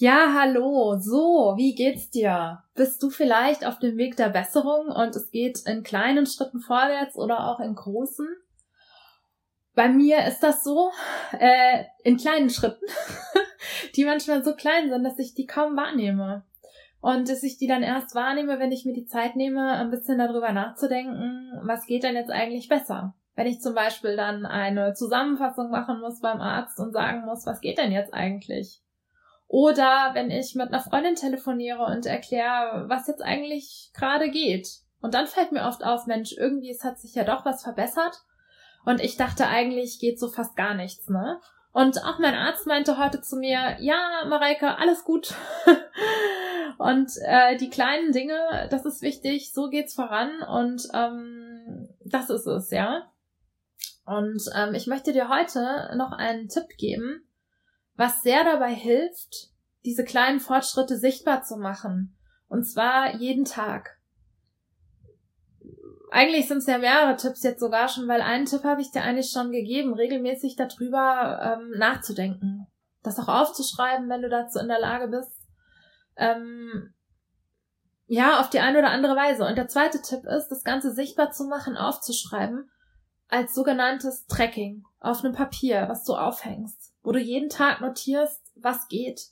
Ja, hallo. So, wie geht's dir? Bist du vielleicht auf dem Weg der Besserung und es geht in kleinen Schritten vorwärts oder auch in großen? Bei mir ist das so, äh, in kleinen Schritten, die manchmal so klein sind, dass ich die kaum wahrnehme. Und dass ich die dann erst wahrnehme, wenn ich mir die Zeit nehme, ein bisschen darüber nachzudenken, was geht denn jetzt eigentlich besser? Wenn ich zum Beispiel dann eine Zusammenfassung machen muss beim Arzt und sagen muss, was geht denn jetzt eigentlich? Oder wenn ich mit einer Freundin telefoniere und erkläre, was jetzt eigentlich gerade geht. Und dann fällt mir oft auf, Mensch, irgendwie es hat sich ja doch was verbessert. Und ich dachte eigentlich geht so fast gar nichts, ne? Und auch mein Arzt meinte heute zu mir, ja, Mareike, alles gut. und äh, die kleinen Dinge, das ist wichtig, so geht's voran und ähm, das ist es, ja. Und ähm, ich möchte dir heute noch einen Tipp geben, was sehr dabei hilft, diese kleinen Fortschritte sichtbar zu machen. Und zwar jeden Tag. Eigentlich sind es ja mehrere Tipps jetzt sogar schon, weil einen Tipp habe ich dir eigentlich schon gegeben, regelmäßig darüber ähm, nachzudenken. Das auch aufzuschreiben, wenn du dazu in der Lage bist. Ähm, ja, auf die eine oder andere Weise. Und der zweite Tipp ist, das Ganze sichtbar zu machen, aufzuschreiben, als sogenanntes Tracking auf einem Papier, was du aufhängst wo du jeden Tag notierst, was geht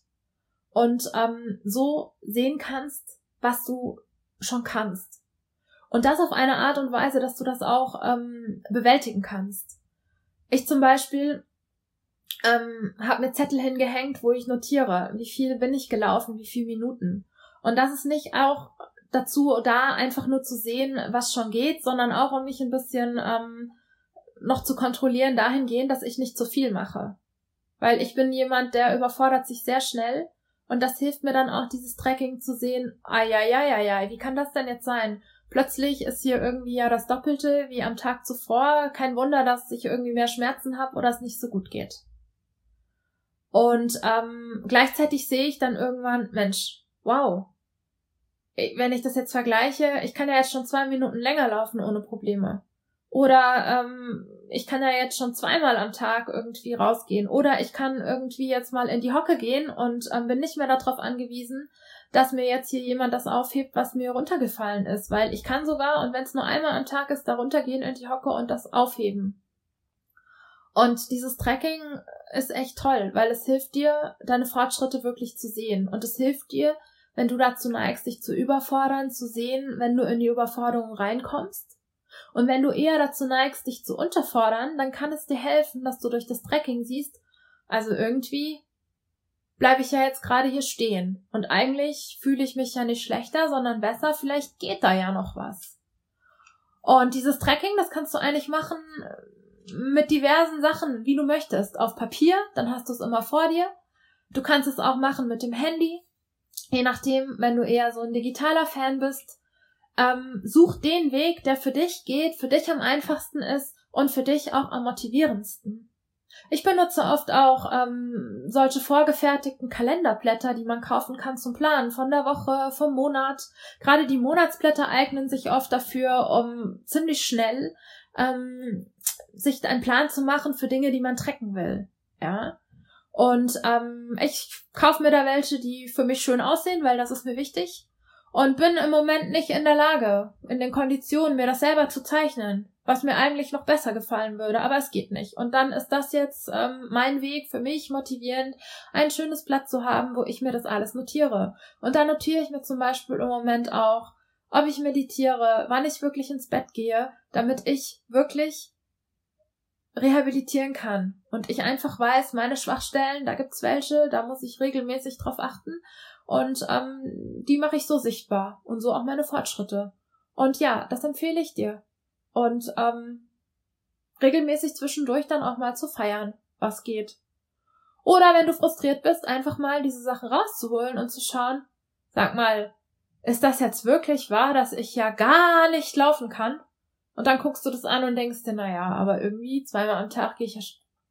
und ähm, so sehen kannst, was du schon kannst. Und das auf eine Art und Weise, dass du das auch ähm, bewältigen kannst. Ich zum Beispiel ähm, habe mir Zettel hingehängt, wo ich notiere, wie viel bin ich gelaufen, wie viele Minuten. Und das ist nicht auch dazu da, einfach nur zu sehen, was schon geht, sondern auch um mich ein bisschen ähm, noch zu kontrollieren dahingehend, dass ich nicht zu viel mache. Weil ich bin jemand, der überfordert sich sehr schnell. Und das hilft mir dann auch, dieses Tracking zu sehen. Ah, ja, ja, ja, ja, wie kann das denn jetzt sein? Plötzlich ist hier irgendwie ja das Doppelte wie am Tag zuvor. Kein Wunder, dass ich irgendwie mehr Schmerzen habe oder es nicht so gut geht. Und ähm, gleichzeitig sehe ich dann irgendwann, Mensch, wow. Wenn ich das jetzt vergleiche, ich kann ja jetzt schon zwei Minuten länger laufen ohne Probleme. Oder ähm, ich kann ja jetzt schon zweimal am Tag irgendwie rausgehen. Oder ich kann irgendwie jetzt mal in die Hocke gehen und ähm, bin nicht mehr darauf angewiesen, dass mir jetzt hier jemand das aufhebt, was mir runtergefallen ist. Weil ich kann sogar, und wenn es nur einmal am Tag ist, da runtergehen in die Hocke und das aufheben. Und dieses Tracking ist echt toll, weil es hilft dir, deine Fortschritte wirklich zu sehen. Und es hilft dir, wenn du dazu neigst, dich zu überfordern, zu sehen, wenn du in die Überforderung reinkommst und wenn du eher dazu neigst, dich zu unterfordern, dann kann es dir helfen, dass du durch das Tracking siehst, also irgendwie bleibe ich ja jetzt gerade hier stehen. Und eigentlich fühle ich mich ja nicht schlechter, sondern besser. Vielleicht geht da ja noch was. Und dieses Tracking, das kannst du eigentlich machen mit diversen Sachen, wie du möchtest. Auf Papier, dann hast du es immer vor dir. Du kannst es auch machen mit dem Handy. Je nachdem, wenn du eher so ein digitaler Fan bist, ähm, such den Weg, der für dich geht, für dich am einfachsten ist und für dich auch am motivierendsten. Ich benutze oft auch ähm, solche vorgefertigten Kalenderblätter, die man kaufen kann zum Planen von der Woche, vom Monat. Gerade die Monatsblätter eignen sich oft dafür, um ziemlich schnell ähm, sich einen Plan zu machen für Dinge, die man trecken will. Ja. Und ähm, ich kaufe mir da welche, die für mich schön aussehen, weil das ist mir wichtig und bin im Moment nicht in der Lage, in den Konditionen mir das selber zu zeichnen, was mir eigentlich noch besser gefallen würde, aber es geht nicht. Und dann ist das jetzt ähm, mein Weg für mich motivierend, ein schönes Blatt zu haben, wo ich mir das alles notiere. Und da notiere ich mir zum Beispiel im Moment auch, ob ich meditiere, wann ich wirklich ins Bett gehe, damit ich wirklich rehabilitieren kann. Und ich einfach weiß, meine Schwachstellen, da gibt's welche, da muss ich regelmäßig drauf achten. Und ähm, die mache ich so sichtbar und so auch meine Fortschritte. Und ja, das empfehle ich dir. Und ähm, regelmäßig zwischendurch dann auch mal zu feiern, was geht. Oder wenn du frustriert bist, einfach mal diese Sachen rauszuholen und zu schauen, sag mal, ist das jetzt wirklich wahr, dass ich ja gar nicht laufen kann? Und dann guckst du das an und denkst dir, naja, aber irgendwie zweimal am Tag gehe ich ja,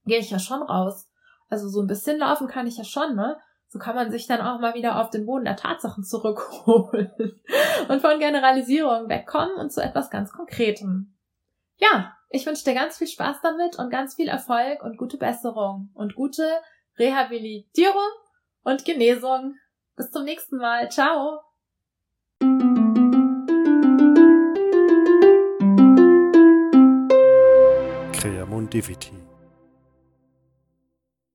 gehe ich ja schon raus. Also so ein bisschen laufen kann ich ja schon, ne? So kann man sich dann auch mal wieder auf den Boden der Tatsachen zurückholen und von Generalisierung wegkommen und zu etwas ganz Konkretem. Ja, ich wünsche dir ganz viel Spaß damit und ganz viel Erfolg und gute Besserung und gute Rehabilitierung und Genesung. Bis zum nächsten Mal. Ciao. Creamondivity